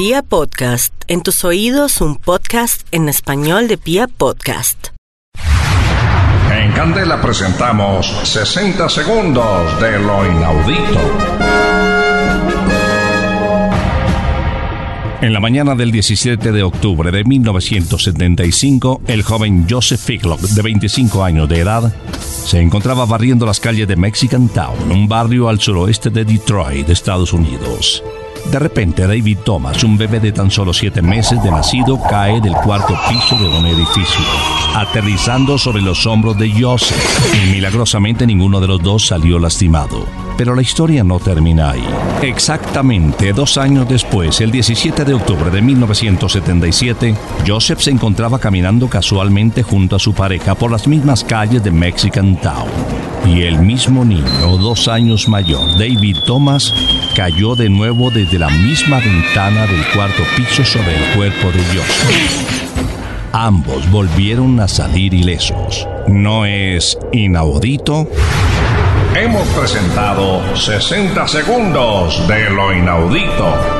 Pia Podcast, en tus oídos un podcast en español de Pia Podcast. En Candela presentamos 60 segundos de lo inaudito. En la mañana del 17 de octubre de 1975, el joven Joseph Ficklock, de 25 años de edad, se encontraba barriendo las calles de Mexican Town, un barrio al suroeste de Detroit, Estados Unidos. De repente, David Thomas, un bebé de tan solo siete meses de nacido, cae del cuarto piso de un edificio, aterrizando sobre los hombros de Joseph. Y milagrosamente ninguno de los dos salió lastimado. Pero la historia no termina ahí. Exactamente dos años después, el 17 de octubre de 1977, Joseph se encontraba caminando casualmente junto a su pareja por las mismas calles de Mexican Town. Y el mismo niño, dos años mayor, David Thomas, cayó de nuevo desde la misma ventana del cuarto piso sobre el cuerpo de Joseph. Ambos volvieron a salir ilesos. ¿No es inaudito? Hemos presentado 60 segundos de lo inaudito.